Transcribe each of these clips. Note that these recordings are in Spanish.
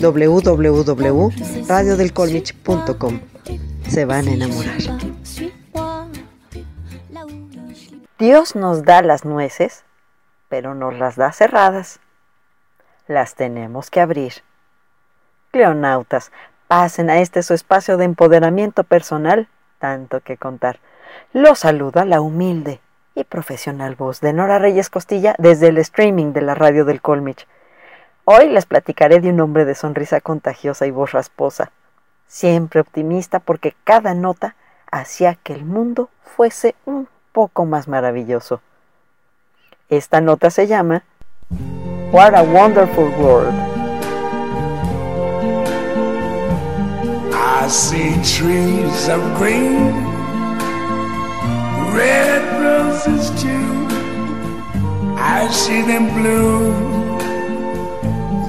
www.radiodelcolmich.com. Se van a enamorar. Dios nos da las nueces, pero nos las da cerradas las tenemos que abrir. Cleonautas, pasen a este su espacio de empoderamiento personal, tanto que contar. Lo saluda la humilde y profesional voz de Nora Reyes Costilla desde el streaming de la radio del Colmich. Hoy les platicaré de un hombre de sonrisa contagiosa y voz rasposa, siempre optimista porque cada nota hacía que el mundo fuese un poco más maravilloso. Esta nota se llama What a wonderful world. I see trees of green, red roses too. I see them bloom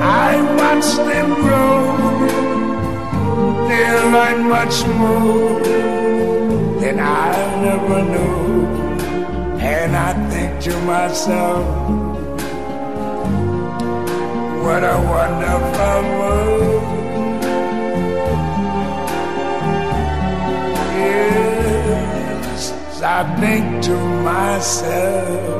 I watch them grow they'll learn much more than I never knew. And I think to myself, what a wonderful world. Yes, I think to myself,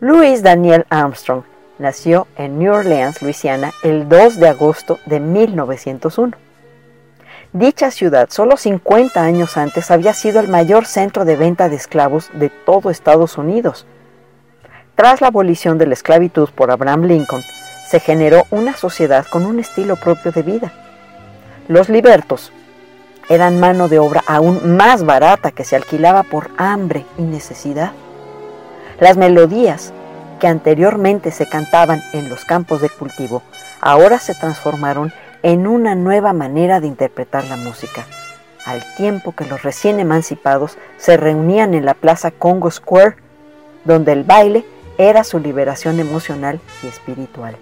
Louis Daniel Armstrong nació en New Orleans, Luisiana, el 2 de agosto de 1901. Dicha ciudad, solo 50 años antes, había sido el mayor centro de venta de esclavos de todo Estados Unidos. Tras la abolición de la esclavitud por Abraham Lincoln, se generó una sociedad con un estilo propio de vida. Los libertos eran mano de obra aún más barata que se alquilaba por hambre y necesidad. Las melodías que anteriormente se cantaban en los campos de cultivo ahora se transformaron en una nueva manera de interpretar la música, al tiempo que los recién emancipados se reunían en la Plaza Congo Square, donde el baile era su liberación emocional y espiritual.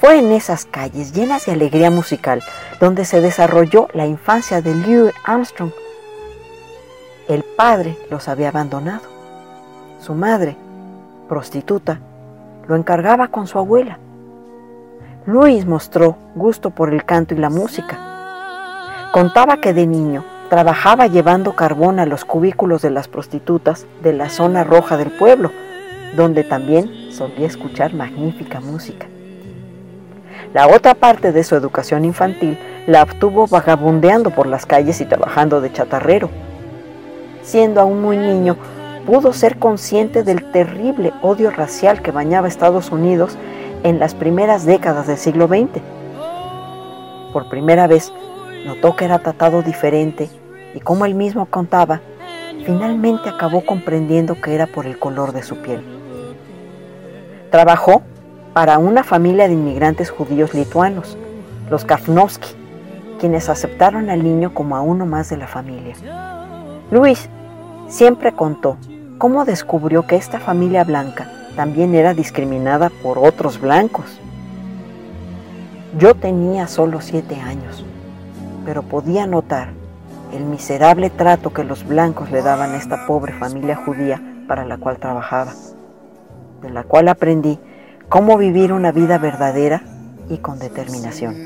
Fue en esas calles llenas de alegría musical donde se desarrolló la infancia de Louis Armstrong. El padre los había abandonado. Su madre, prostituta, lo encargaba con su abuela. Luis mostró gusto por el canto y la música. Contaba que de niño trabajaba llevando carbón a los cubículos de las prostitutas de la zona roja del pueblo, donde también solía escuchar magnífica música. La otra parte de su educación infantil la obtuvo vagabundeando por las calles y trabajando de chatarrero. Siendo aún muy niño, pudo ser consciente del terrible odio racial que bañaba Estados Unidos en las primeras décadas del siglo XX, por primera vez, notó que era tratado diferente y como él mismo contaba, finalmente acabó comprendiendo que era por el color de su piel. Trabajó para una familia de inmigrantes judíos lituanos, los Kafnowski, quienes aceptaron al niño como a uno más de la familia. Luis siempre contó cómo descubrió que esta familia blanca también era discriminada por otros blancos. Yo tenía solo siete años, pero podía notar el miserable trato que los blancos le daban a esta pobre familia judía para la cual trabajaba, de la cual aprendí cómo vivir una vida verdadera y con determinación.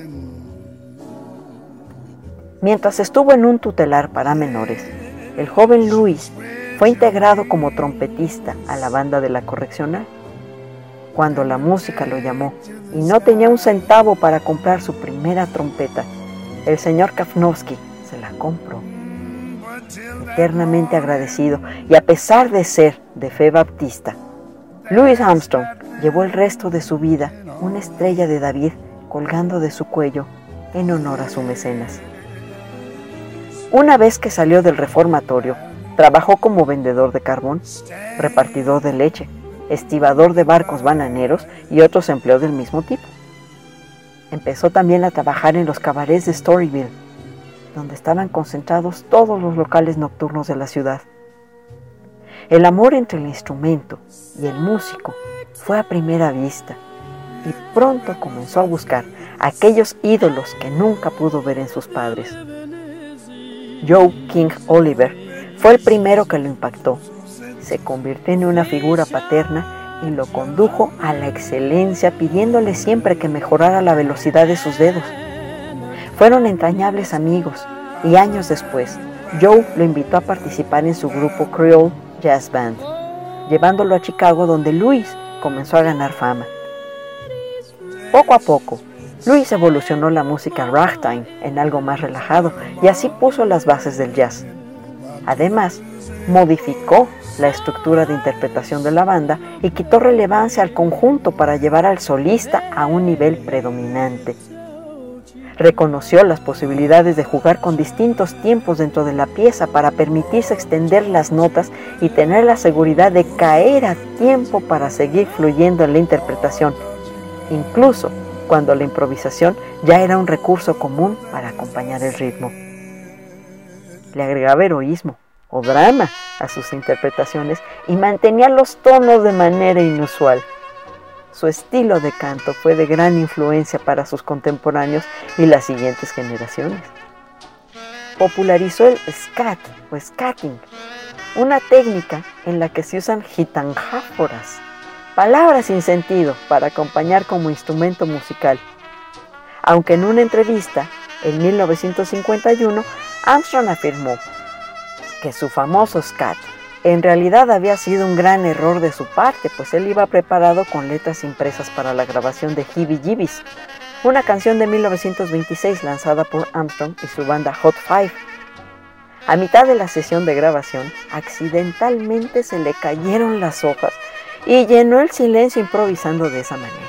Mientras estuvo en un tutelar para menores, el joven Luis fue integrado como trompetista a la banda de la correccional. Cuando la música lo llamó y no tenía un centavo para comprar su primera trompeta, el señor Kafnowski se la compró. Eternamente agradecido y a pesar de ser de fe baptista, Louis Armstrong llevó el resto de su vida una estrella de David colgando de su cuello en honor a su mecenas. Una vez que salió del reformatorio, trabajó como vendedor de carbón, repartidor de leche, estibador de barcos bananeros y otros empleos del mismo tipo. Empezó también a trabajar en los cabarets de Storyville, donde estaban concentrados todos los locales nocturnos de la ciudad. El amor entre el instrumento y el músico fue a primera vista y pronto comenzó a buscar aquellos ídolos que nunca pudo ver en sus padres. Joe King Oliver, fue el primero que lo impactó. Se convirtió en una figura paterna y lo condujo a la excelencia pidiéndole siempre que mejorara la velocidad de sus dedos. Fueron entrañables amigos y años después, Joe lo invitó a participar en su grupo Creole Jazz Band, llevándolo a Chicago donde Louis comenzó a ganar fama. Poco a poco, Luis evolucionó la música ragtime en algo más relajado y así puso las bases del jazz. Además, modificó la estructura de interpretación de la banda y quitó relevancia al conjunto para llevar al solista a un nivel predominante. Reconoció las posibilidades de jugar con distintos tiempos dentro de la pieza para permitirse extender las notas y tener la seguridad de caer a tiempo para seguir fluyendo en la interpretación, incluso cuando la improvisación ya era un recurso común para acompañar el ritmo. Le agregaba heroísmo o drama a sus interpretaciones y mantenía los tonos de manera inusual. Su estilo de canto fue de gran influencia para sus contemporáneos y las siguientes generaciones. Popularizó el scat o scatting, una técnica en la que se usan gitanjáforas palabras sin sentido para acompañar como instrumento musical. Aunque en una entrevista, en 1951, Armstrong afirmó que su famoso scat en realidad había sido un gran error de su parte, pues él iba preparado con letras impresas para la grabación de Hibby Jibbies, una canción de 1926 lanzada por Armstrong y su banda Hot Five. A mitad de la sesión de grabación, accidentalmente se le cayeron las hojas y llenó el silencio improvisando de esa manera.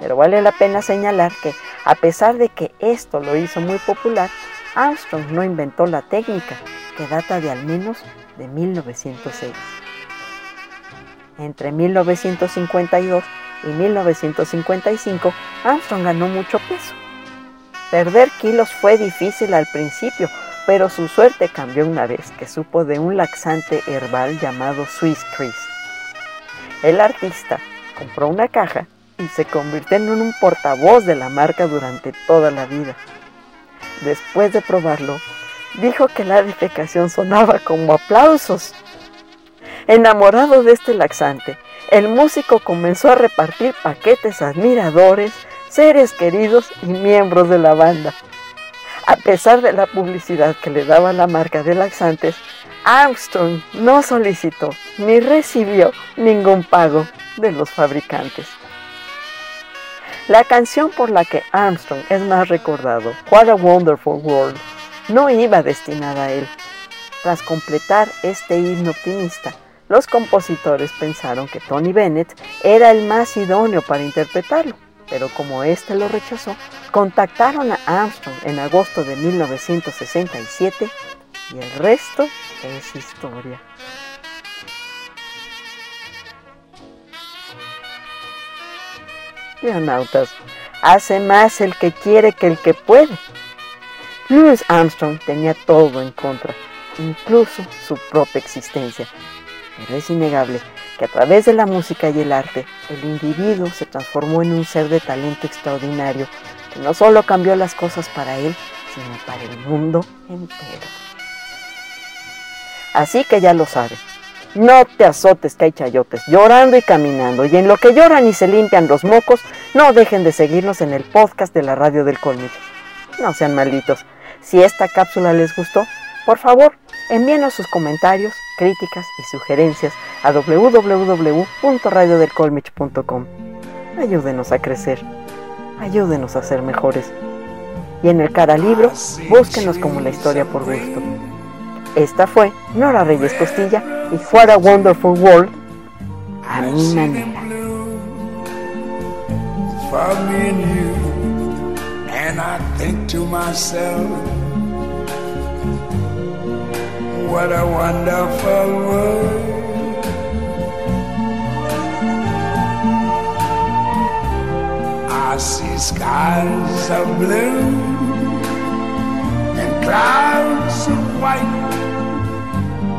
Pero vale la pena señalar que, a pesar de que esto lo hizo muy popular, Armstrong no inventó la técnica, que data de al menos de 1906. Entre 1952 y 1955, Armstrong ganó mucho peso. Perder kilos fue difícil al principio, pero su suerte cambió una vez que supo de un laxante herbal llamado Swiss Chris. El artista compró una caja y se convirtió en un portavoz de la marca durante toda la vida. Después de probarlo, dijo que la defecación sonaba como aplausos. Enamorado de este laxante, el músico comenzó a repartir paquetes a admiradores, seres queridos y miembros de la banda. A pesar de la publicidad que le daba la marca de laxantes, Armstrong no solicitó ni recibió ningún pago de los fabricantes. La canción por la que Armstrong es más recordado, What a Wonderful World, no iba destinada a él. Tras completar este himno optimista, los compositores pensaron que Tony Bennett era el más idóneo para interpretarlo, pero como éste lo rechazó, contactaron a Armstrong en agosto de 1967 y el resto es historia. Leonautas, hace más el que quiere que el que puede. Louis Armstrong tenía todo en contra, incluso su propia existencia. Pero es innegable que a través de la música y el arte, el individuo se transformó en un ser de talento extraordinario que no solo cambió las cosas para él, sino para el mundo entero. Así que ya lo sabes. No te azotes que hay chayotes, llorando y caminando. Y en lo que lloran y se limpian los mocos, no dejen de seguirnos en el podcast de la radio del Colmillo. No sean malditos. Si esta cápsula les gustó, por favor, envíenos sus comentarios, críticas y sugerencias a www.radiodelcolmich.com. Ayúdenos a crecer. Ayúdenos a ser mejores. Y en el cara libro, búsquenos como la historia por gusto. Esta fue Nora Reyes Costilla y What a Wonderful World a mi manera. for me and you. And I think to myself, what a wonderful world. I see skies of blue and clouds of white,